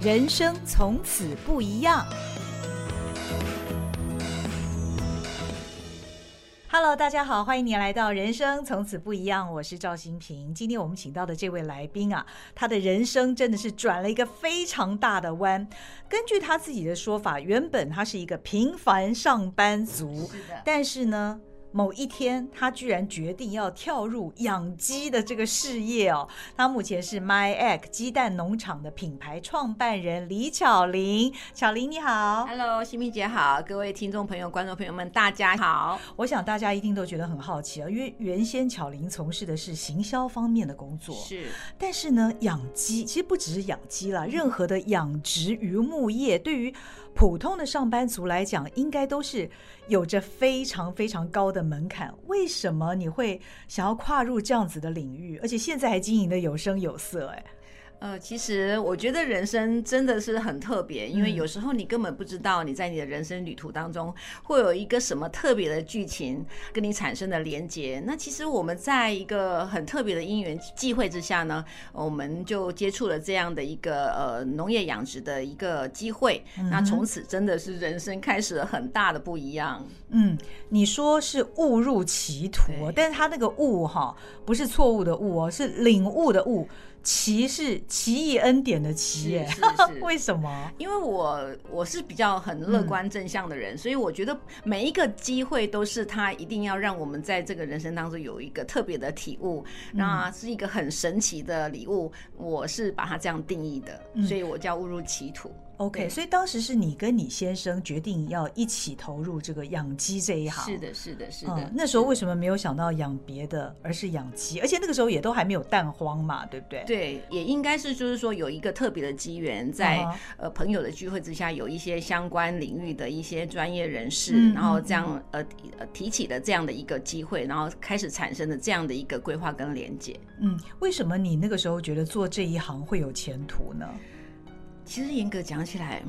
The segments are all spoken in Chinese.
人生从此不一样。Hello，大家好，欢迎你来到《人生从此不一样》，我是赵新平。今天我们请到的这位来宾啊，他的人生真的是转了一个非常大的弯。根据他自己的说法，原本他是一个平凡上班族，是，但是呢。某一天，他居然决定要跳入养鸡的这个事业哦。他目前是 My Egg 鸡蛋农场的品牌创办人李巧玲。巧玲你好，Hello，心屏姐好，各位听众朋友、观众朋友们，大家好。我想大家一定都觉得很好奇啊，因为原先巧玲从事的是行销方面的工作，是。但是呢，养鸡其实不只是养鸡啦，任何的养殖渔牧业对于普通的上班族来讲，应该都是有着非常非常高的门槛。为什么你会想要跨入这样子的领域，而且现在还经营的有声有色？哎。呃，其实我觉得人生真的是很特别，因为有时候你根本不知道你在你的人生旅途当中会有一个什么特别的剧情跟你产生的连接。那其实我们在一个很特别的因缘际会之下呢，我们就接触了这样的一个呃农业养殖的一个机会。那从此真的是人生开始了很大的不一样。嗯，你说是误入歧途，但是他那个误哈不是错误的误哦，是领悟的悟。奇是奇异恩典的奇耶，为什么？因为我我是比较很乐观正向的人，嗯，所以我觉得每一个机会都是他一定要让我们在这个人生当中有一个特别的体悟，那是一个很神奇的礼物，我是把它这样定义的，所以我叫误入歧途。OK，所以当时是你跟你先生决定要一起投入这个养鸡这一行。是的，是的，是的。嗯，那时候为什么没有想到养别的，而是养鸡？而且那个时候也都还没有蛋荒嘛，对不对？对，也应该是就是说有一个特别的机缘，在呃朋友的聚会之下，有一些相关领域的一些专业人士，嗯，然后这样呃呃提起的这样的一个机会，然后开始产生了这样的一个规划跟连接。嗯，为什么你那个时候觉得做这一行会有前途呢？其实严格讲起来，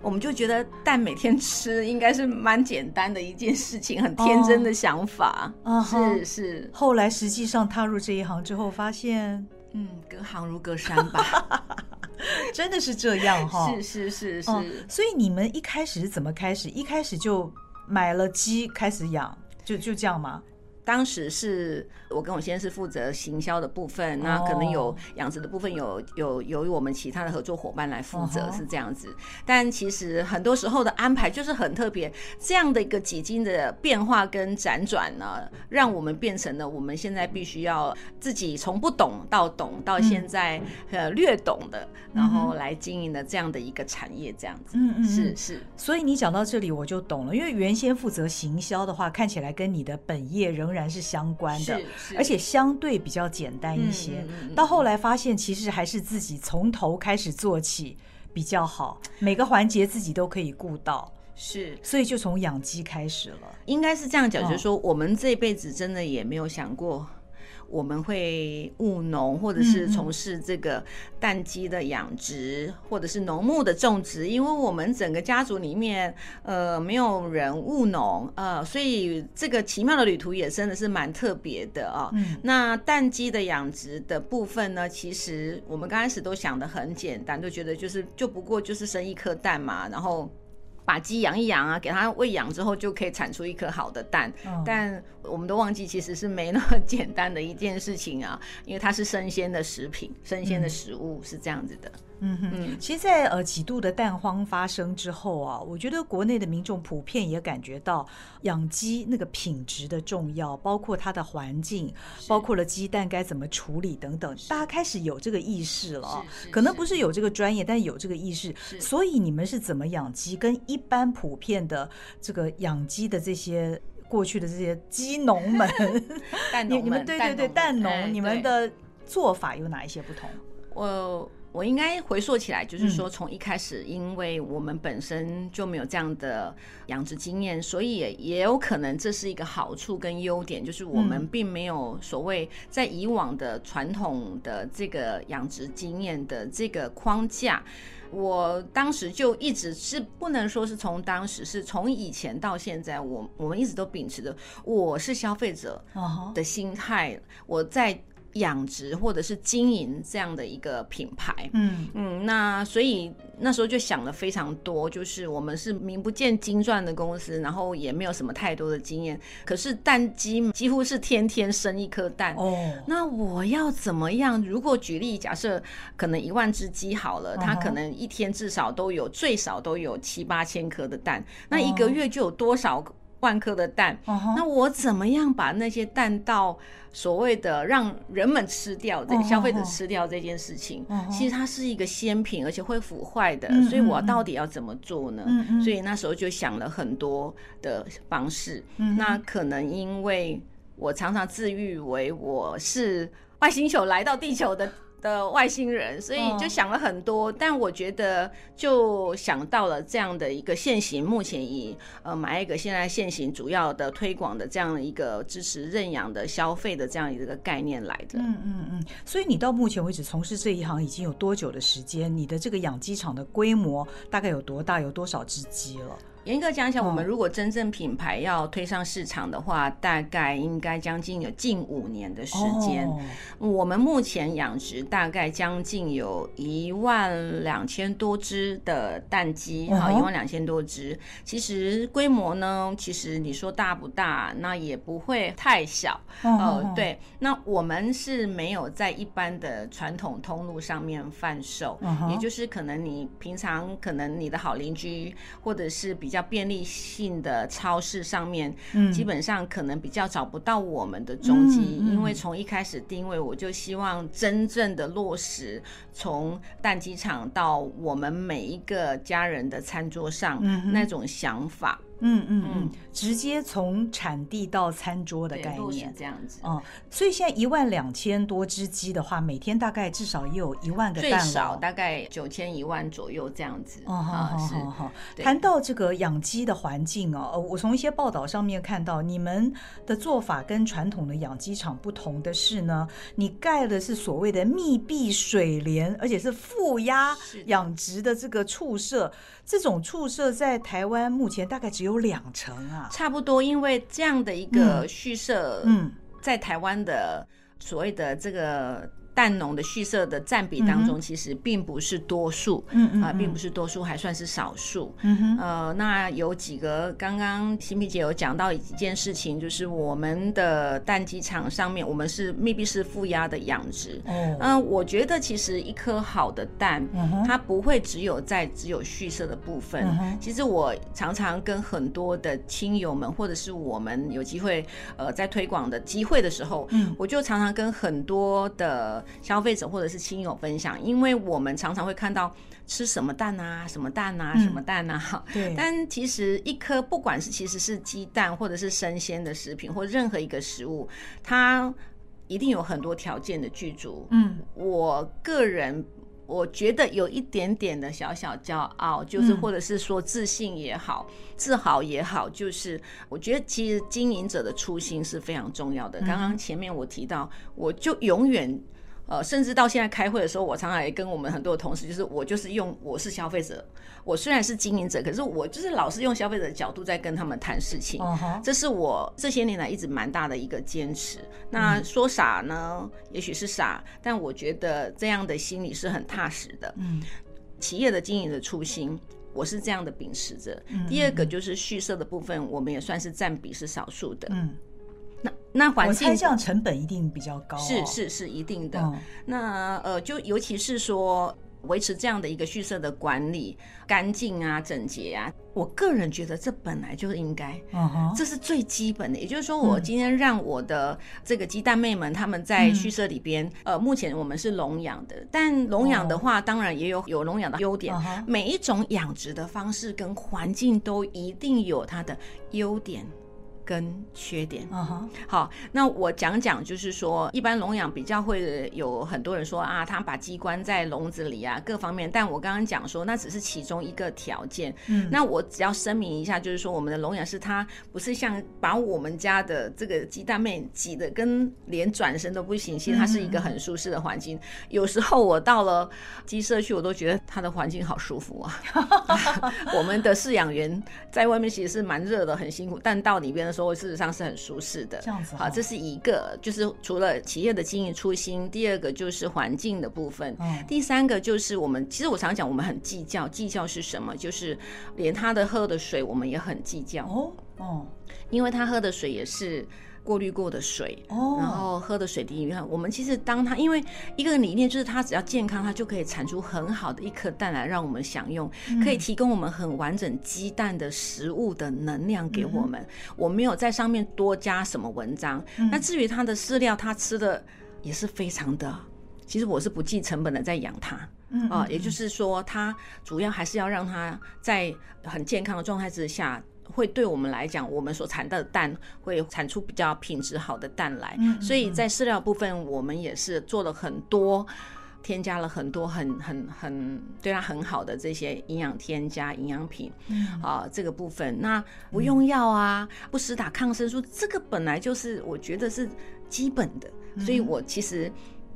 我们就觉得蛋每天吃应该是蛮简单的一件事情，很天真的想法。哦、是是。后来实际上踏入这一行之后，发现，嗯，隔行如隔山吧，真的是这样哈。是是是是、哦。所以你们一开始是怎么开始？一开始就买了鸡开始养，就就这样吗？当时是我跟我先生是负责行销的部分，那可能有养殖的部分有有由于我们其他的合作伙伴来负责，是这样子。但其实很多时候的安排就是很特别，这样的一个几经的变化跟辗转呢，让我们变成了我们现在必须要自己从不懂到懂，到现在呃略懂的，然后来经营的这样的一个产业，这样子。嗯嗯，是是。所以你讲到这里我就懂了，因为原先负责行销的话，看起来跟你的本业仍然是相关的，而且相对比较简单一些。到后来发现，其实还是自己从头开始做起比较好，每个环节自己都可以顾到。是，所以就从养鸡开始了。应该是这样讲，就是说我们这辈子真的也没有想过。我们会务农，或者是从事这个蛋鸡的养殖，或者是农牧的种植，因为我们整个家族里面，呃，没有人务农，呃，所以这个奇妙的旅途也真的是蛮特别的啊。那蛋鸡的养殖的部分呢，其实我们刚开始都想的很简单，都觉得就是就不过就是生一颗蛋嘛，然后。把鸡养一养啊，给它喂养之后，就可以产出一颗好的蛋。Oh. 但我们都忘记，其实是没那么简单的一件事情啊，因为它是生鲜的食品，生鲜的食物是这样子的。嗯哼，其实在，在呃几度的蛋荒发生之后啊，我觉得国内的民众普遍也感觉到养鸡那个品质的重要，包括它的环境，包括了鸡蛋该怎么处理等等，大家开始有这个意识了。可能不是有这个专业，但有这个意识。所以你们是怎么养鸡？跟一般普遍的这个养鸡的这些过去的这些鸡农们，蛋农们，你们对对对蛋农，哎，你们的做法有哪一些不同？我。我应该回溯起来，就是说，从一开始，因为我们本身就没有这样的养殖经验，所以也也有可能这是一个好处跟优点，就是我们并没有所谓在以往的传统的这个养殖经验的这个框架。我当时就一直是不能说是从当时，是从以前到现在，我我们一直都秉持着我是消费者的心态，我在。养殖或者是经营这样的一个品牌。嗯嗯，那所以那时候就想了非常多，就是我们是名不见经传的公司，然后也没有什么太多的经验，可是蛋鸡几乎是天天生一颗蛋。哦，那我要怎么样？如果举例假设，可能一万只鸡好了，它可能一天至少都有最少都有七八千颗的蛋，那一个月就有多少万颗的蛋？Uh. 那我怎么样把那些蛋到所谓的让人们吃掉，这个消费者吃掉这件事情？Uh. 其实它是一个鲜品，而且会腐坏的，uh. 所以我到底要怎么做呢？Uh. 所以那时候就想了很多的方式。Uh. 那可能因为我常常自喻为我是外星球来到地球的。的外星人，所以就想了很多，哦、但我觉得就想到了这样的一个现行，目前以呃买一个现在现行主要的推广的这样的一个支持认养的消费的这样一个概念来的。嗯嗯嗯。所以你到目前为止从事这一行已经有多久的时间？你的这个养鸡场的规模大概有多大？有多少只鸡了？严格讲讲，我们如果真正品牌要推上市场的话，嗯、大概应该将近有近五年的时间。哦、我们目前养殖大概将近有一万两千多只的蛋鸡，好、哦，一万两千多只。其实规模呢，其实你说大不大，那也不会太小。哦，呃、对，那我们是没有在一般的传统通路上面贩售，哦、也就是可能你平常可能你的好邻居或者是比较便利性的超市上面，嗯，基本上可能比较找不到我们的踪迹，嗯嗯、因为从一开始定位，我就希望真正的落实从蛋鸡场到我们每一个家人的餐桌上那种想法。嗯嗯嗯，直接从产地到餐桌的概念，这样子。嗯，所以现在一万两千多只鸡的话，每天大概至少也有一万个蛋，最少大概九千一万左右这样子。哦，好好好好。谈到这个养鸡的环境哦，我从一些报道上面看到，你们的做法跟传统的养鸡场不同的是呢，你盖的是所谓的密闭水帘，而且是负压养殖的这个畜舍。这种畜舍在台湾目前大概只有两成啊，差不多，因为这样的一个畜舍，嗯，在台湾的所谓的这个。蛋农的蓄色的占比当中，其实并不是多数，嗯嗯啊，并不是多数，还算是少数。嗯哼，呃，那有几个，刚刚心屏姐有讲到一件事情，就是我们的蛋鸡场上面，我们是密闭式负压的养殖。哦，嗯，我觉得其实一颗好的蛋，它不会只有在只有蓄色的部分。其实我常常跟很多的亲友们，或者是我们有机会，呃，在推广的机会的时候，嗯，我就常常跟很多的。消费者或者是亲友分享，因为我们常常会看到吃什么蛋啊，什么蛋啊，什么蛋啊。对。但其实一颗不管是其实是鸡蛋，或者是生鲜的食品，或任何一个食物，它一定有很多条件的具足。嗯，我个人我觉得有一点点的小小骄傲，就是或者是说自信也好，嗯、自豪也好，就是我觉得其实经营者的初心是非常重要的。刚刚前面我提到，我就永远。呃，甚至到现在开会的时候，我常常也跟我们很多的同事，就是我就是用我是消费者，我虽然是经营者，可是我就是老是用消费者的角度在跟他们谈事情。Uh huh. 这是我这些年来一直蛮大的一个坚持。那说傻呢，也许是傻，但我觉得这样的心理是很踏实的。嗯，企业的经营的初心，我是这样的秉持着。第二个就是畜舍的部分，我们也算是占比是少数的。嗯。那那环境，我猜这样成本一定比较高。哦，是是是一定的。嗯、那呃，就尤其是说维持这样的一个畜舍的管理，干净啊、整洁啊，我个人觉得这本来就应该，嗯，这是最基本的。也就是说，我今天让我的这个鸡蛋妹们他们在畜舍里边，嗯、呃，目前我们是笼养的，但笼养的话，当然也有有笼养的优点。嗯、每一种养殖的方式跟环境都一定有它的优点。跟缺点，uh，huh. 好，那我讲讲，就是说，一般笼养比较会有很多人说啊，他把鸡关在笼子里啊，各方面。但我刚刚讲说，那只是其中一个条件。嗯，那我只要声明一下，就是说，我们的笼养是它不是像把我们家的这个鸡蛋妹挤得跟连转身都不行，其实它是一个很舒适的环境。嗯、有时候我到了鸡舍去，我都觉得它的环境好舒服啊。我们的饲养员在外面其实是蛮热的，很辛苦，但到里边的时候事实上是很舒适的。这样子，好，这是一个，就是除了企业的经营初心，第二个就是环境的部分，嗯，第三个就是我们，其实我常讲，我们很计较，计较是什么？就是连他的喝的水，我们也很计较。哦哦，因为他喝的水也是。过滤过的水，哦，然后喝的水滴，你看，我们其实当它，因为一个理念就是它只要健康，它就可以产出很好的一颗蛋来让我们享用，可以提供我们很完整鸡蛋的食物的能量给我们。我没有在上面多加什么文章。那至于它的饲料，它吃的也是非常的，其实我是不计成本的在养它，啊，也就是说，它主要还是要让它在很健康的状态之下。会对我们来讲，我们所产的蛋会产出比较品质好的蛋来，所以在饲料部分，我们也是做了很多，添加了很多很很很对它很好的这些营养添加营养品，嗯。啊，这个部分。那不用药啊，不施打抗生素，这个本来就是我觉得是基本的，所以我其实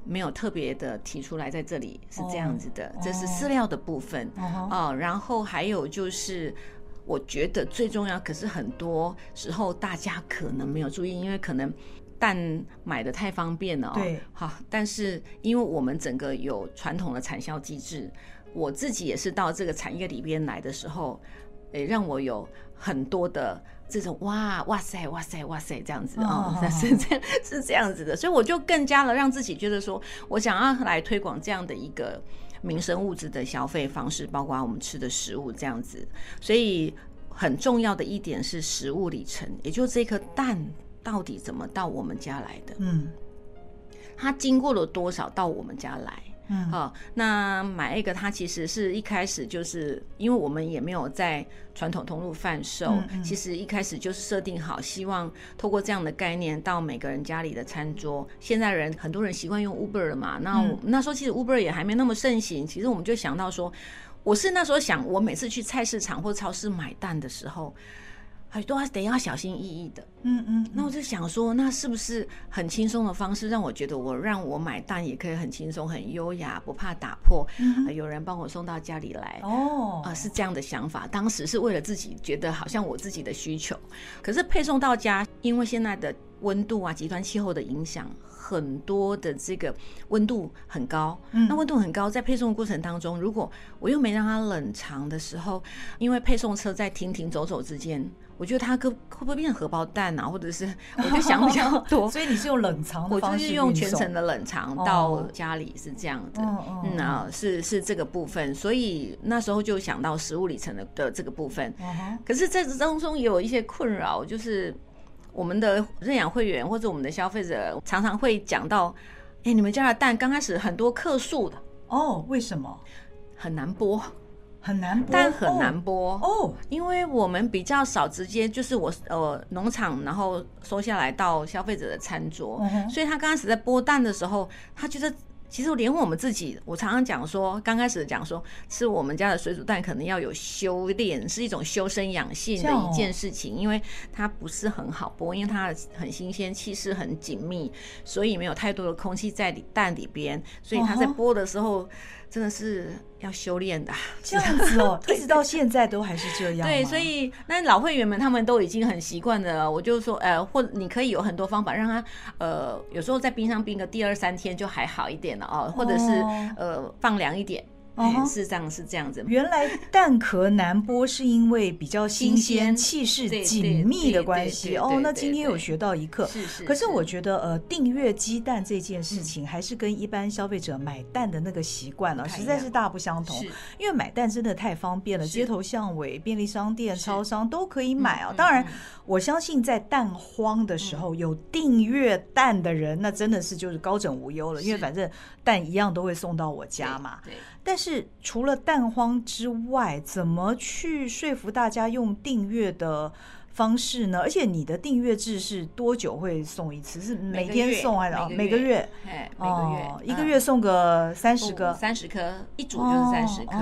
没有特别的提出来在这里是这样子的，这是饲料的部分啊，然后还有就是。我觉得最重要，可是很多时候大家可能没有注意，因为可能蛋买的太方便了哦。对，好，但是因为我们整个有传统的产销机制，我自己也是到这个产业里边来的时候，诶，让我有很多的这种哇哇塞哇塞哇塞这样子 啊，是这样是这样子的，所以我就更加的让自己觉得说，我想要来推广这样的一个。民生物质的消费方式，包括我们吃的食物这样子，所以很重要的一点是食物里程，也就是这颗蛋到底怎么到我们家来的？嗯，它经过了多少到我们家来？嗯，好，那买一个，它其实是一开始就是，因为我们也没有在传统通路贩售，嗯嗯，其实一开始就是设定好，希望透过这样的概念到每个人家里的餐桌。现在人很多人习惯用 Uber 了嘛，那、嗯、那时候其实 Uber 也还没那么盛行，其实我们就想到说，我是那时候想，我每次去菜市场或超市买蛋的时候。很多得要小心翼翼的，嗯嗯，那我就想说，那是不是很轻松的方式，让我觉得我让我买单也可以很轻松、很优雅，不怕打破，有人帮我送到家里来，哦，啊，是这样的想法。当时是为了自己觉得好像我自己的需求，可是配送到家，因为现在的温度啊、极端气候的影响。很多的这个温度很高，那温度很高，在配送的过程当中，如果我又没让它冷藏的时候，因为配送车在停停走走之间，我觉得它可会不会变成荷包蛋啊？或者是我就想比较多，所以你是用冷藏的方式，我就是用全程的冷藏到家里是这样的，嗯啊，是是这个部分，所以那时候就想到食物里程的的这个部分，可是在这当中也有一些困扰，就是。我们的认养会员或者我们的消费者常常会讲到，哎，你们家的蛋刚开始很多克数的。哦，为什么？很难剥，很难剥，蛋很难剥。哦，因为我们比较少直接就是我呃农场然后收下来到消费者的餐桌，所以他刚开始在剥蛋的时候，他觉得。其实连我们自己，我常常讲说，刚开始讲说，吃我们家的水煮蛋可能要有修炼，是一种修身养性的一件事情，因为它不是很好剥，因为它很新鲜，气势很紧密，所以没有太多的空气在里蛋里边，所以它在剥的时候。真的是要修炼的，这样子哦，一直到现在都还是这样。对，所以那老会员们他们都已经很习惯了。我就说，呃，或你可以有很多方法让他，呃，有时候在冰箱冰个第二三天就还好一点了哦，或者是呃放凉一点。事实上是这样子。原来蛋壳难剥是因为比较新鲜、气势紧密的关系哦。那今天有学到一课。是是。可是我觉得呃，订阅鸡蛋这件事情还是跟一般消费者买蛋的那个习惯呢，实在是大不相同。因为买蛋真的太方便了，街头巷尾、便利商店、超商都可以买啊。当然，我相信在蛋荒的时候有订阅蛋的人，那真的是就是高枕无忧了，因为反正蛋一样都会送到我家嘛。对。但是除了蛋荒之外，怎么去说服大家用订阅的方式呢？而且你的订阅制是多久会送一次？是每天送还是每个月？哎，每个月一个月送个三十颗，三十颗一组就是三十颗。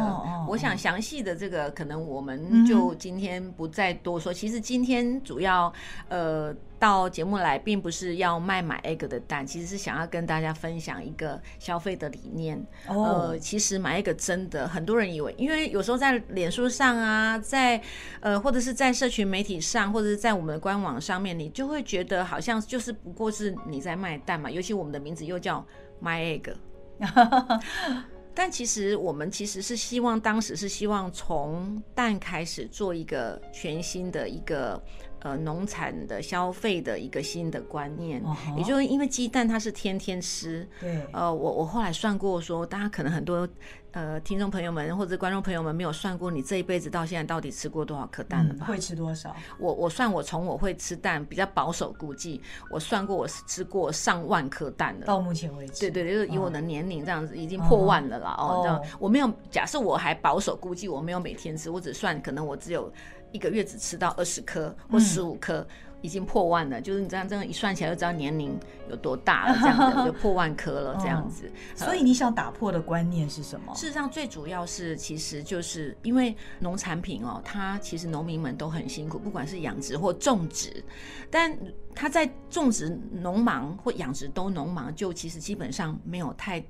我想详细的这个可能我们就今天不再多说。其实今天主要呃。到节目来，并不是要卖买 egg 的蛋，其实是想要跟大家分享一个消费的理念。Oh. 呃，其实买 egg 真的很多人以为，因为有时候在脸书上啊，在呃或者是在社群媒体上，或者是在我们的官网上面，你就会觉得好像就是不过是你在卖蛋嘛。尤其我们的名字又叫 My Egg，但其实我们其实是希望当时是希望从蛋开始做一个全新的一个。呃，农产的消费的一个新的观念，uh. 也就是因为鸡蛋它是天天吃。对。呃，我我后来算过说，大家可能很多呃听众朋友们或者观众朋友们没有算过，你这一辈子到现在到底吃过多少颗蛋了吧？嗯、会吃多少？我我算我从我会吃蛋比较保守估计，我算过我吃过上万颗蛋了。到目前为止。对对，就是以我的年龄这样子，已经破万了啦。Uh. 哦，这样我没有假设我还保守估计，我没有每天吃，我只算可能我只有。一个月只吃到二十颗或十五颗，已经破万了。嗯、就是你这样这样一算起来，就知道年龄有多大了，这样子 就破万颗了，这样子。哦、所以你想打破的观念是什么？事实上，最主要是其实就是因为农产品哦，它其实农民们都很辛苦，不管是养殖或种植，但他在种植农忙或养殖都农忙，就其实基本上没有太。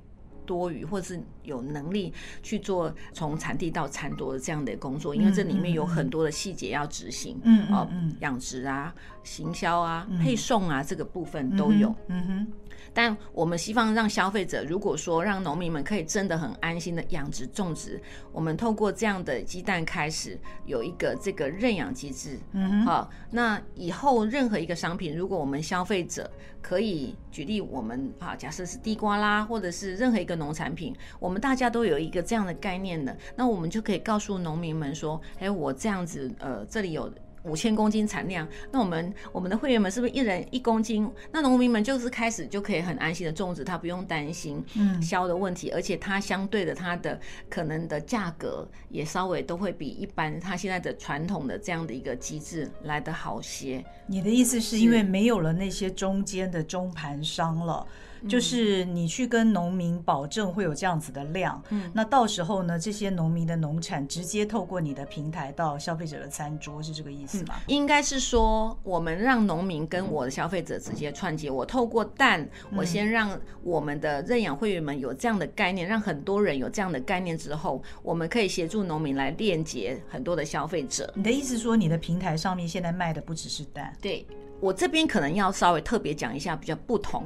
多余，或者是有能力去做从产地到产多的这样的工作，因为这里面有很多的细节要执行，嗯哦嗯，养殖啊、行销啊、配送啊，这个部分都有，嗯哼。但我们希望让消费者，如果说让农民们可以真的很安心的养殖种植，我们透过这样的鸡蛋开始有一个这个认养机制。嗯哼，好，那以后任何一个商品，如果我们消费者可以举例，我们啊，假设是地瓜啦，或者是任何一个农产品，我们大家都有一个这样的概念的，那我们就可以告诉农民们说，哎，我这样子，呃，这里有。五千公斤产量，那我们我们的会员们是不是一人一公斤？那农民们就是开始就可以很安心的种植，他不用担心嗯销的问题，嗯、而且它相对的它的可能的价格也稍微都会比一般它现在的传统的这样的一个机制来得好些。你的意思是因为没有了那些中间的中盘商了？就是你去跟农民保证会有这样子的量，嗯，那到时候呢，这些农民的农产直接透过你的平台到消费者的餐桌，是这个意思吗？应该是说，我们让农民跟我的消费者直接串接。我透过蛋，我先让我们的认养会员们有这样的概念，让很多人有这样的概念之后，我们可以协助农民来链接很多的消费者。你的意思说，你的平台上面现在卖的不只是蛋？对。我这边可能要稍微特别讲一下比较不同。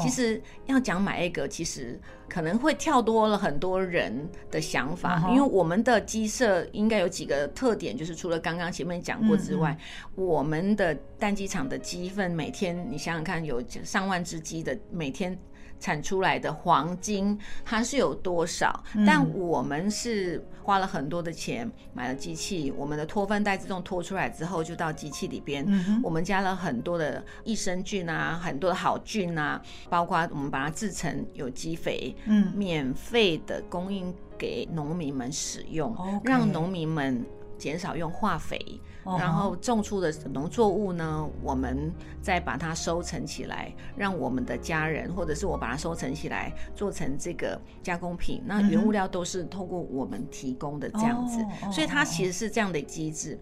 其实要讲买 egg，其实可能会跳多了很多人的想法，因为我们的鸡舍应该有几个特点，就是除了刚刚前面讲过之外，我们的蛋鸡场的鸡粪每天你想想看，有上万只鸡的每天。产出来的黄金它是有多少？但我们是花了很多的钱买了机器，我们的脱粪袋自动脱出来之后就到机器里边，我们加了很多的益生菌啊，很多的好菌啊，包括我们把它制成有机肥，嗯，免费的供应给农民们使用，让农民们减少用化肥。然后种出的农作物呢，我们再把它收成起来，让我们的家人或者是我把它收成起来，做成这个加工品。那原物料都是透过我们提供的这样子，所以它其实是这样的机制。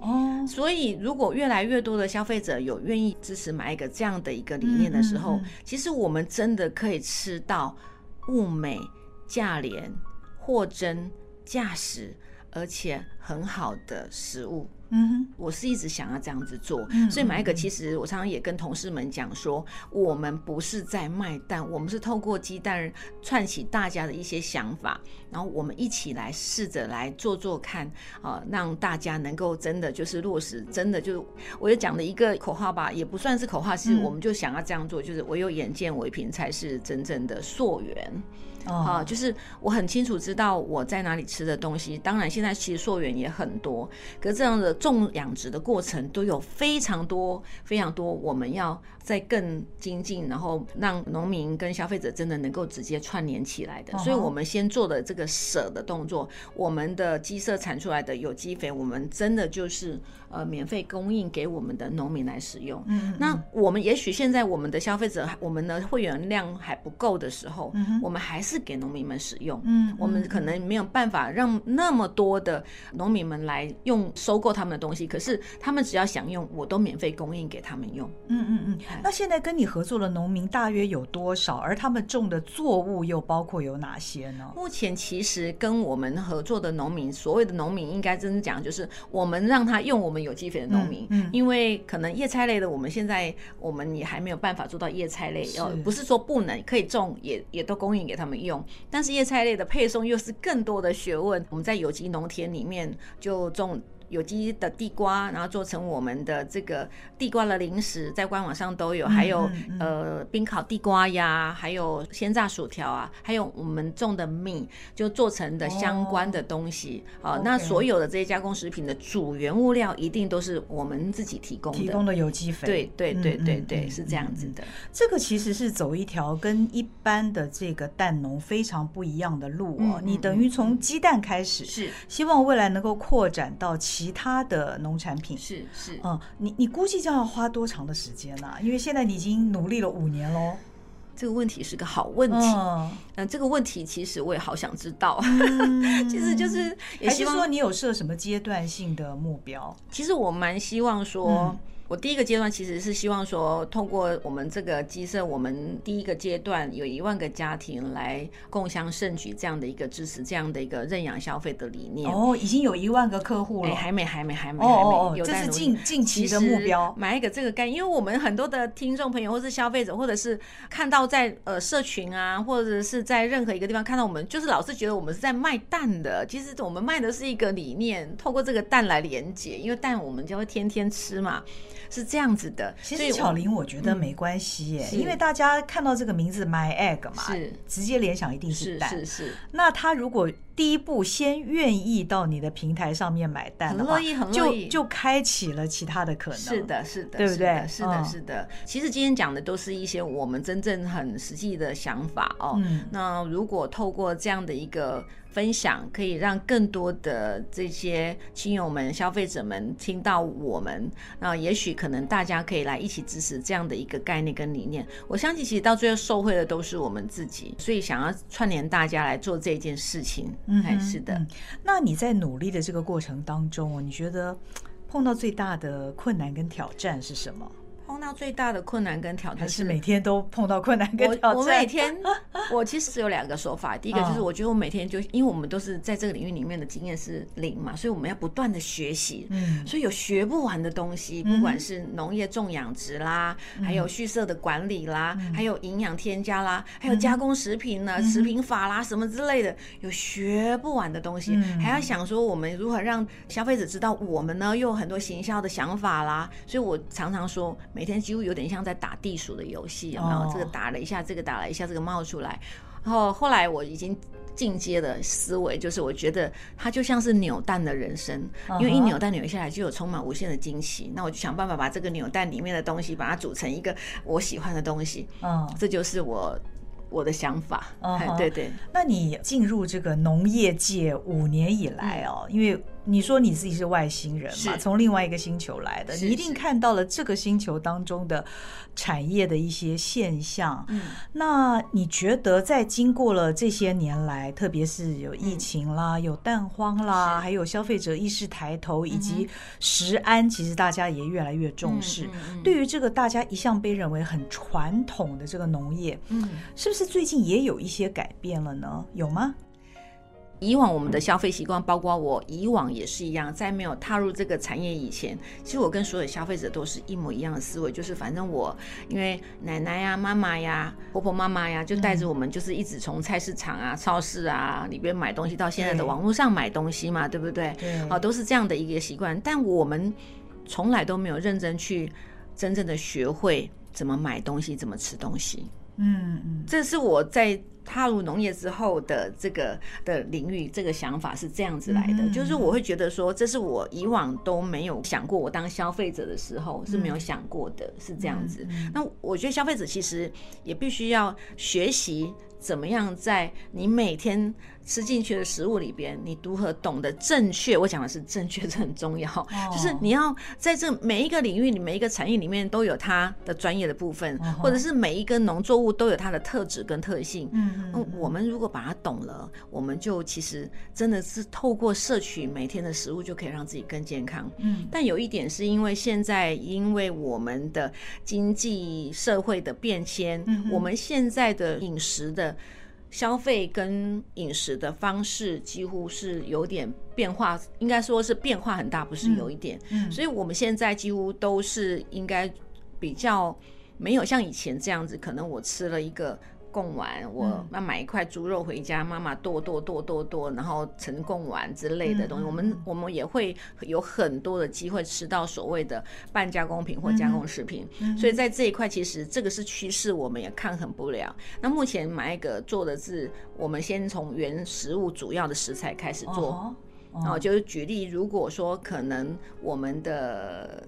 所以如果越来越多的消费者有愿意支持买一个这样的一个理念的时候，其实我们真的可以吃到物美价廉、货真价实，而且很好的食物。嗯哼，我是一直想要这样子做，所以买一个，其实我常常也跟同事们讲说，我们不是在卖蛋，我们是透过鸡蛋串起大家的一些想法，然后我们一起来试着来做做看，啊，让大家能够真的就是落实，真的就是我也讲的一个口号吧，也不算是口号，是我们就想要这样做，就是唯有眼见为凭才是真正的溯源。啊，oh. 就是我很清楚知道我在哪里吃的东西。当然，现在其实溯源也很多，可是这样的种养殖的过程都有非常多、非常多，我们要再更精进，然后让农民跟消费者真的能够直接串联起来的。Oh. 所以我们先做的这个舍的动作，我们的鸡舍产出来的有机肥，我们真的就是。呃，免费供应给我们的农民来使用。嗯，嗯，那我们也许现在我们的消费者，我们的会员量还不够的时候，嗯，我们还是给农民们使用。嗯，嗯，我们可能没有办法让那么多的农民们来用收购他们的东西，可是他们只要想用，我都免费供应给他们用。嗯嗯嗯。那现在跟你合作的农民大约有多少？而他们种的作物又包括有哪些呢？目前其实跟我们合作的农民，所谓的农民应该真正讲就是我们让他用我们有机肥的农民。嗯。因为可能叶菜类的，我们现在我们也还没有办法做到叶菜类，要不是说不能可以种，也也都供应给他们用。但是叶菜类的配送又是更多的学问。我们在有机农田里面就种。有机的地瓜，然后做成我们的这个地瓜的零食，在官网上都有，还有呃冰烤地瓜呀，还有鲜榨薯条啊，还有我们种的米就做成的相关的东西。好，那所有的这些加工食品的主原物料一定都是我们自己提供的，提供的有机肥。对对对对对，是这样子的。这个其实是走一条跟一般的这个蛋农非常不一样的路哦。你等于从鸡蛋开始，是希望未来能够扩展到其。其他的农产品是是嗯，你你估计将要花多长的时间呢？因为现在你已经努力了五年喽。这个问题是个好问题。嗯，嗯，这个问题其实我也好想知道。嗯、其实就是也希望还是说你有设什么阶段性的目标？其实我蛮希望说。嗯我第一个阶段其实是希望说，通过我们这个鸡舍，我们第一个阶段有一万个家庭来共享盛举这样的一个支持，这样的一个认养消费的理念。哦，已经有一万个客户了，哎，还没，还没，还没，还没，有这是近近期的目标。买一个这个概念，因为我们很多的听众朋友，或是消费者，或者是看到在呃社群啊，或者是在任何一个地方看到我们，就是老是觉得我们是在卖蛋的。其实我们卖的是一个理念，透过这个蛋来连接，因为蛋我们就会天天吃嘛。是这样子的，其实巧玲，我觉得没关系耶，因为大家看到这个名字 My Egg 嘛，是。直接联想一定是蛋，是是。那他如果第一步先愿意到你的平台上面买单的话，很乐意，很乐意，就就开启了其他的可能。是的，是的，对不对？是的，是的。其实今天讲的都是一些我们真正很实际的想法哦。那如果透过这样的一个。分享可以让更多的这些亲友们、消费者们听到我们，那也许可能大家可以来一起支持这样的一个概念跟理念。我相信，其实到最后受惠的都是我们自己，所以想要串联大家来做这件事情。嗯，还是的。那你在努力的这个过程当中，你觉得碰到最大的困难跟挑战是什么？碰到最大的困难跟挑战是，是每天都碰到困难跟挑战。我每天，我其实只有两个说法。第一个就是，我觉得我每天就，因为我们都是在这个领域里面的经验是零嘛，所以我们要不断的学习。嗯，所以有学不完的东西，不管是农业种养殖啦，还有畜舍的管理啦，还有营养添加啦，还有加工食品呢，食品法啦什么之类的，有学不完的东西，还要想说我们如何让消费者知道我们呢，又有很多行销的想法啦。所以我常常说。每天几乎有点像在打地鼠的游戏，有没有？这个打了一下，这个打了一下，这个冒出来。然后后来我已经进阶的思维，就是我觉得它就像是扭蛋的人生，因为一扭蛋扭下来就有充满无限的惊喜。那我就想办法把这个扭蛋里面的东西，把它组成一个我喜欢的东西。嗯，这就是我。我的想法，嗯、uh，huh. 对对。那你进入这个农业界五年以来哦，嗯、因为你说你自己是外星人嘛，从另外一个星球来的，你一定看到了这个星球当中的产业的一些现象。嗯，那你觉得在经过了这些年来，特别是有疫情啦，嗯、有蛋荒啦，还有消费者意识抬头，以及食安，其实大家也越来越重视。对于这个大家一向被认为很传统的这个农业，嗯，是不是？最近也有一些改变了呢，有吗？以往我们的消费习惯，包括我以往也是一样，在没有踏入这个产业以前，其实我跟所有消费者都是一模一样的思维，就是反正我因为奶奶呀、妈妈呀、婆婆妈妈呀，就带着我们，就是一直从菜市场啊、超市啊里边买东西，到现在的网络上买东西嘛，对，对不对？对，好，都是这样的一个习惯，但我们从来都没有认真去真正的学会怎么买东西，怎么吃东西。嗯嗯，这是我在踏入农业之后的这个的领域，这个想法是这样子来的，就是我会觉得说，这是我以往都没有想过，我当消费者的时候是没有想过的，是这样子。那我觉得消费者其实也必须要学习怎么样在你每天。吃进去的食物里边，你如何懂得正确？我讲的是正确，这很重要。就是你要在这每一个领域里、每一个产业里面都有它的专业的部分，或者是每一个农作物都有它的特质跟特性。嗯，嗯嗯，我们如果把它懂了，我们就其实真的是透过摄取每天的食物就可以让自己更健康。嗯，但有一点是因为现在因为我们的经济社会的变迁，嗯，我们现在的饮食的消费跟饮食的方式几乎是有点变化，应该说是变化很大，不是有一点。嗯，所以我们现在几乎都是应该比较。没有像以前这样子，可能我吃了一个贡丸，我要买一块猪肉回家，妈妈剁剁剁剁剁，然后成贡丸之类的东西。我们我们也会有很多的机会吃到所谓的半加工品或加工食品。所以在这一块，其实这个是趋势，我们也抗衡不了。那目前买一个做的是，我们先从原食物主要的食材开始做，然后就是举例，如果说可能我们的。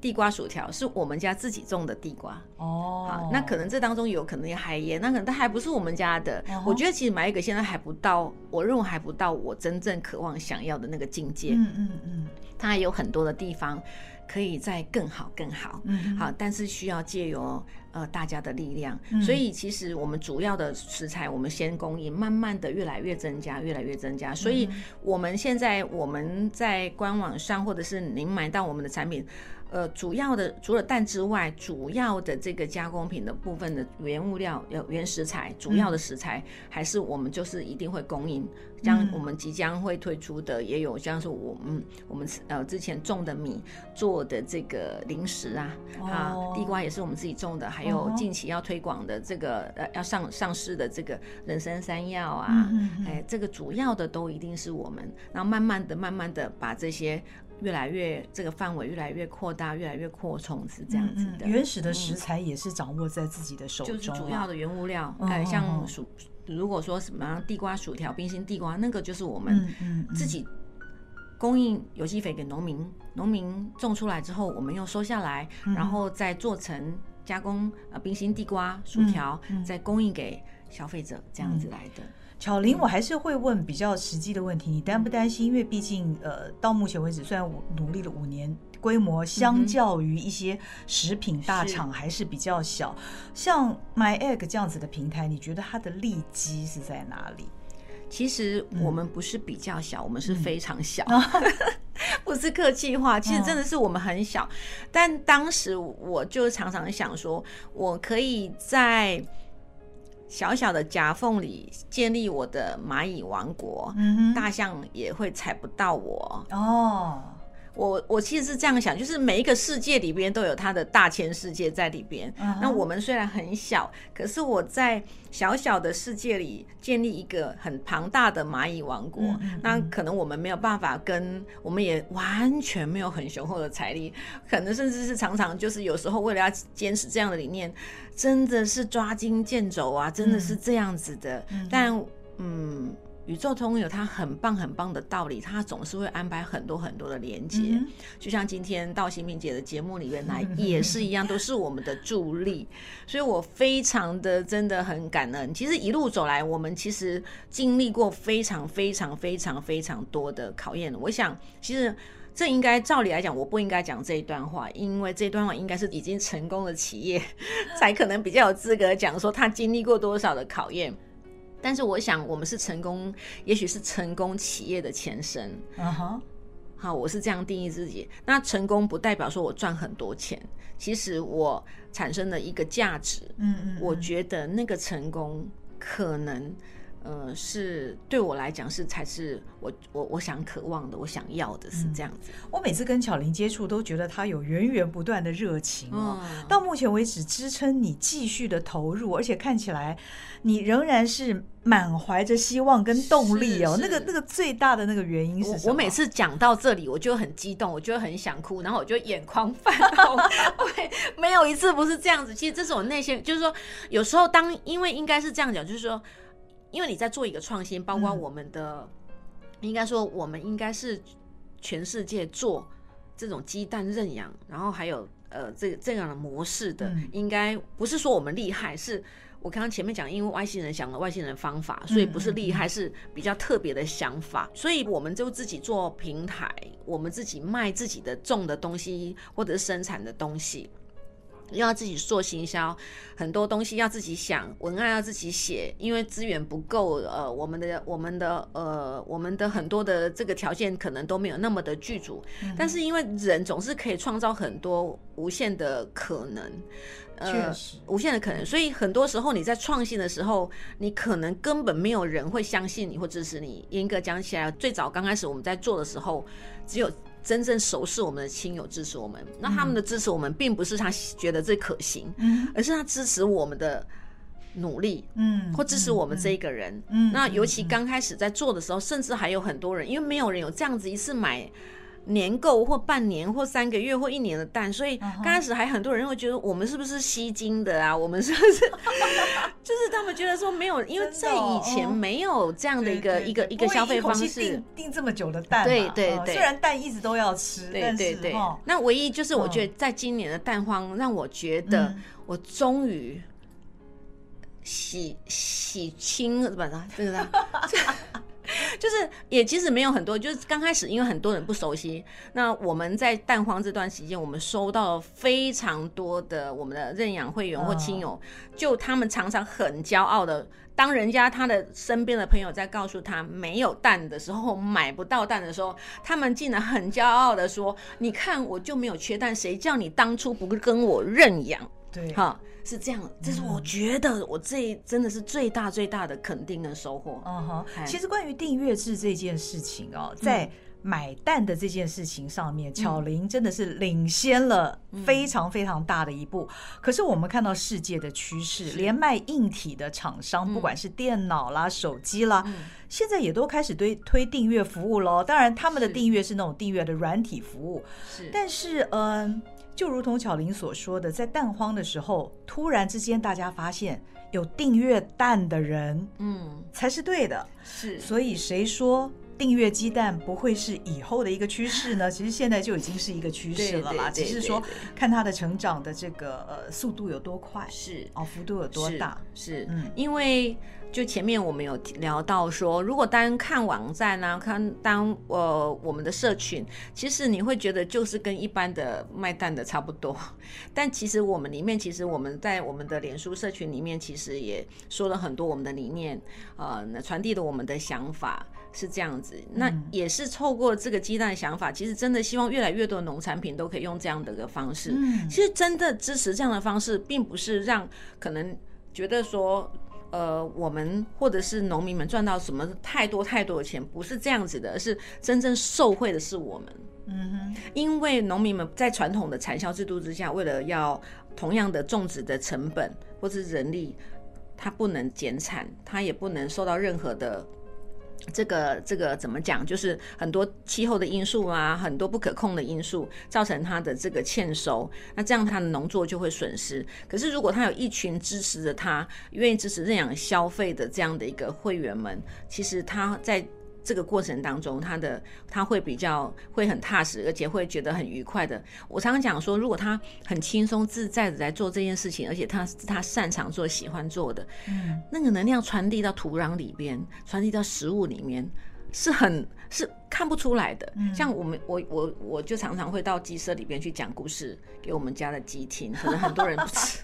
地瓜薯条是我们家自己种的地瓜哦，好，那可能这当中有可能有海盐，那可能它还不是我们家的。我觉得其实买一个现在还不到，我认为还不到我真正渴望想要的那个境界。嗯嗯嗯，它还有很多的地方可以再更好更好。嗯，好，但是需要借由呃大家的力量。所以其实我们主要的食材我们先供应，慢慢的越来越增加，越来越增加。所以我们现在我们在官网上或者是您买到我们的产品。呃，主要的除了蛋之外，主要的这个加工品的部分的原物料、有原食材，主要的食材还是我们就是一定会供应。像我们即将会推出的，也有像是我们我们呃之前种的米做的这个零食啊，啊，地瓜也是我们自己种的，还有近期要推广的这个呃要上上市的这个人参山药啊，哎，这个主要的都一定是我们，然后慢慢的、慢慢的把这些。越来越这个范围越来越扩大，越来越扩充，是这样子的。原始的食材也是掌握在自己的手中，就是主要的原物料。哎，像薯，如果说什么地瓜薯条、冰心地瓜，那个就是我们自己供应有机肥给农民，农民种出来之后，我们又收下来，然后再做成加工啊，冰心地瓜薯条，再供应给消费者，这样子来的。巧玲，我还是会问比较实际的问题，你担不担心？因为毕竟，呃，到目前为止，虽然我努力了五年，规模相较于一些食品大厂还是比较小。像 My Egg 这样子的平台，你觉得它的利基是在哪里？其实我们不是比较小，嗯、我们是非常小，不是客气话。其实真的是我们很小，但当时我就常常想说，我可以在。小小的夹缝里建立我的蚂蚁王国，嗯，大象也会踩不到我哦。我我其实是这样想，就是每一个世界里边都有它的大千世界在里边。Uh -huh. 那我们虽然很小，可是我在小小的世界里建立一个很庞大的蚂蚁王国。Uh. 那可能我们没有办法跟，我们也完全没有很雄厚的财力，可能甚至是常常就是有时候为了要坚持这样的理念，真的是抓襟见肘啊，真的是这样子的。Uh. 但嗯。宇宙通有它很棒很棒的道理，它总是会安排很多很多的连接，嗯，就像今天到新平姐的节目里面来也是一样，都是我们的助力，所以我非常的真的很感恩。其实一路走来，我们其实经历过非常非常非常非常多的考验。我想，其实这应该照理来讲，我不应该讲这一段话，因为这段话应该是已经成功的企业才可能比较有资格讲说他经历过多少的考验。但是我想，我们是成功，也许是成功企业的前身。嗯哼，好，我是这样定义自己。那成功不代表说我赚很多钱，其实我产生了一个价值。嗯嗯，我觉得那个成功可能。呃，是对我来讲是才是我我我想渴望的，我想要的是这样子。嗯、我每次跟巧玲接触，都觉得她有源源不断的热情哦。嗯、到目前为止，支撑你继续的投入，而且看起来你仍然是满怀着希望跟动力哦。那个那个最大的那个原因是什么？我，我每次讲到这里，我就很激动，我就很想哭，然后我就眼眶泛红。对，没有一次不是这样子。其实这是我内心，就是说，有时候当因为应该是这样讲，就是说。因为你在做一个创新，包括我们的，嗯、应该说我们应该是全世界做这种鸡蛋认养，然后还有呃这这样的模式的，嗯、应该不是说我们厉害，是我刚刚前面讲，因为外星人想了外星人方法，所以不是厉害，是比较特别的想法，嗯、所以我们就自己做平台，我们自己卖自己的种的东西或者是生产的东西。又要自己做行销，很多东西要自己想，文案要自己写，因为资源不够，呃，我们的我们的呃我们的很多的这个条件可能都没有那么的具足，嗯、但是因为人总是可以创造很多无限的可能，呃，确实无限的可能，所以很多时候你在创新的时候，你可能根本没有人会相信你或支持你。严格讲起来，最早刚开始我们在做的时候，只有。真正熟识我们的亲友支持我们，那他们的支持我们，并不是他觉得这可行，嗯，而是他支持我们的努力，嗯，或支持我们这一个人，嗯，那尤其刚开始在做的时候，甚至还有很多人，因为没有人有这样子一次买。年购或半年或三个月或一年的蛋，所以刚开始还很多人会觉得我们是不是吸金的啊？我们是不是 就是他们觉得说没有，因为在以前没有这样的一个一个一个消费方式，订这么久的蛋，对对对，虽然蛋一直都要吃，对对对，那唯一就是我觉得在今年的蛋荒让我觉得我终于洗洗清了，是吧？这个。就是也其实没有很多，就是刚开始因为很多人不熟悉，那我们在蛋荒这段时间，我们收到了非常多的我们的认养会员或亲友，就他们常常很骄傲的，当人家他的身边的朋友在告诉他没有蛋的时候，买不到蛋的时候，他们竟然很骄傲的说：“你看我就没有缺蛋，谁叫你当初不跟我认养？”对，哈。是这样，这是我觉得我这真的是最大最大的肯定跟收获。嗯哼，其实关于订阅制这件事情哦，在买蛋的这件事情上面，巧玲真的是领先了非常非常大的一步。可是我们看到世界的趋势，连卖硬体的厂商，不管是电脑啦、手机啦，现在也都开始推推订阅服务喽。当然，他们的订阅是那种订阅的软体服务，是。但是，嗯。就如同巧玲所说的，在蛋荒的时候，突然之间大家发现有订阅蛋的人，嗯，才是对的。是，所以谁说订阅鸡蛋不会是以后的一个趋势呢？其实现在就已经是一个趋势了啦，只是说看它的成长的这个呃速度有多快，是哦，幅度有多大，是，嗯，因为。就前面我们有聊到说，如果单看网站啊，看当呃我们的社群，其实你会觉得就是跟一般的卖蛋的差不多。但其实我们里面，其实我们在我们的脸书社群里面，其实也说了很多我们的理念，呃，传递了我们的想法是这样子。那也是透过这个鸡蛋的想法，其实真的希望越来越多的农产品都可以用这样的一个方式。其实真的支持这样的方式，并不是让可能觉得说。呃，我们或者是农民们赚到什么太多太多的钱，不是这样子的，而是真正受惠的是我们。嗯哼，因为农民们在传统的产销制度之下，为了要同样的种植的成本或是人力，他不能减产，他也不能受到任何的。这个这个怎么讲？就是很多气候的因素啊，很多不可控的因素造成它的这个欠收，那这样它的农作就会损失。可是如果他有一群支持着他，愿意支持认养消费的这样的一个会员们，其实他在。这个过程当中，他的他会比较会很踏实，而且会觉得很愉快的。我常常讲说，如果他很轻松自在的在做这件事情，而且他他擅长做、喜欢做的，嗯，那个能量传递到土壤里边，传递到食物里面，是很是看不出来的。嗯，像我们我我我就常常会到鸡舍里边去讲故事给我们家的鸡听，可能很多人不吃，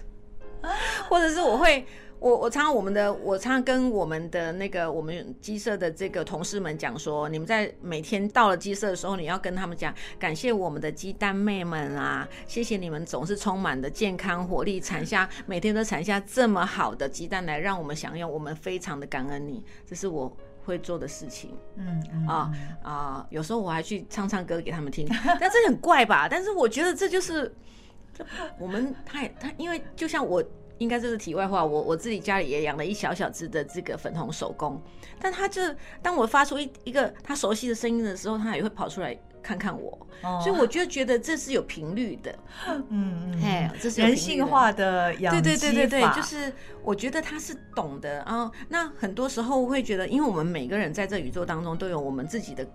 或者是我会。我我常常我们的我常常跟我们的那个我们鸡舍的这个同事们讲说，你们在每天到了鸡舍的时候，你要跟他们讲，感谢我们的鸡蛋妹们啊，谢谢你们总是充满的健康活力，产下每天都产下这么好的鸡蛋来让我们享用，我们非常的感恩你，这是我会做的事情。嗯啊啊，有时候我还去唱唱歌给他们听，但这很怪吧？但是我觉得这就是我们太他，因为就像我。应该这是题外话，我我自己家里也养了一小小只的这个粉红手工，但它就当我发出一一个它熟悉的声音的时候，它也会跑出来看看我，哦、所以我就觉得这是有频率的，嗯嗯，哎，这是人性化的养对对对对对，就是我觉得他是懂的啊。那很多时候会觉得，因为我们每个人在这宇宙当中都有我们自己的。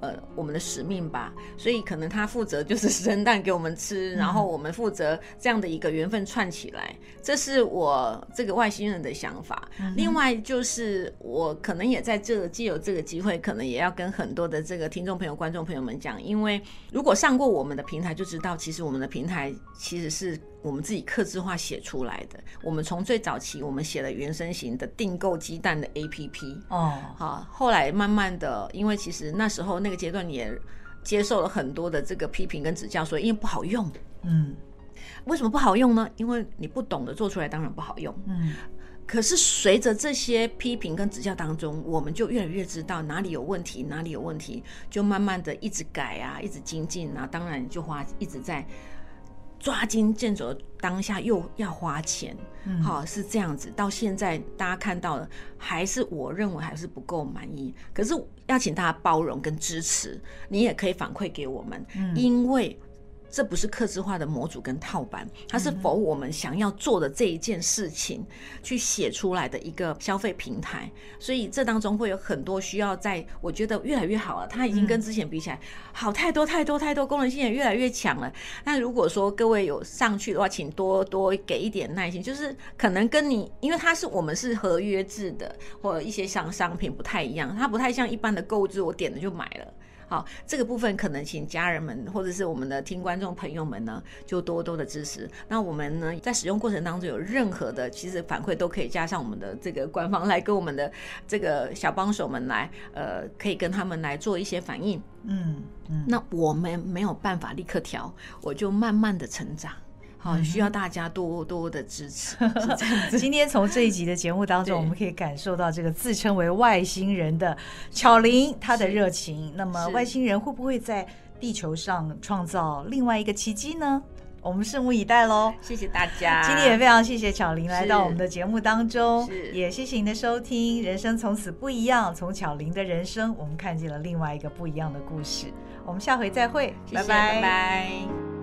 呃，我们的使命吧，所以可能他负责就是 生蛋给我们吃，然后我们负责这样的一个缘分串起来，这是我这个外星人的想法。另外就是我可能也在这既有这个机会，可能也要跟很多的这个听众朋友、观众朋友们讲，因为如果上过我们的平台就知道，其实我们的平台其实是我们自己刻字化写出来的。我们从最早期我们写了原生型的订购鸡蛋的 APP 哦，好，后来慢慢的，因为其实那时候那个阶段也接受了很多的这个批评跟指教，所以因为不好用，嗯，为什么不好用呢？因为你不懂得做出来，当然不好用，嗯。可是随着这些批评跟指教当中，我们就越来越知道哪里有问题，哪里有问题，就慢慢的一直改啊，一直精进啊。当然就花一直在抓襟见肘的当下，又要花钱，嗯，好是这样子。到现在大家看到的，还是我认为还是不够满意。可是要请大家包容跟支持，你也可以反馈给我们，嗯，因为。这不是客制化的模组跟套版，它是否我们想要做的这一件事情去写出来的一个消费平台，所以这当中会有很多需要在，我觉得越来越好了，它已经跟之前比起来好太多太多太多，功能性也越来越强了。那如果说各位有上去的话，请多多给一点耐心，就是可能跟你，因为它是我们是合约制的，或一些像商品不太一样，它不太像一般的购物，我点了就买了。好，这个部分可能请家人们或者是我们的听观众朋友们呢，就多多的支持。那我们呢，在使用过程当中有任何的其实反馈，都可以加上我们的这个官方来跟我们的这个小帮手们来，呃，可以跟他们来做一些反应。嗯嗯，那我们没有办法立刻调，我就慢慢的成长。好，需要大家多多的支持。今天从这一集的节目当中，我们可以感受到这个自称为外星人的巧玲她的热情。那么，外星人会不会在地球上创造另外一个奇迹呢？我们拭目以待喽。谢谢大家，今天也非常谢谢巧玲来到我们的节目当中，也谢谢您的收听。人生从此不一样，从巧玲的人生，我们看见了另外一个不一样的故事。我们下回再会，谢谢拜拜。拜拜。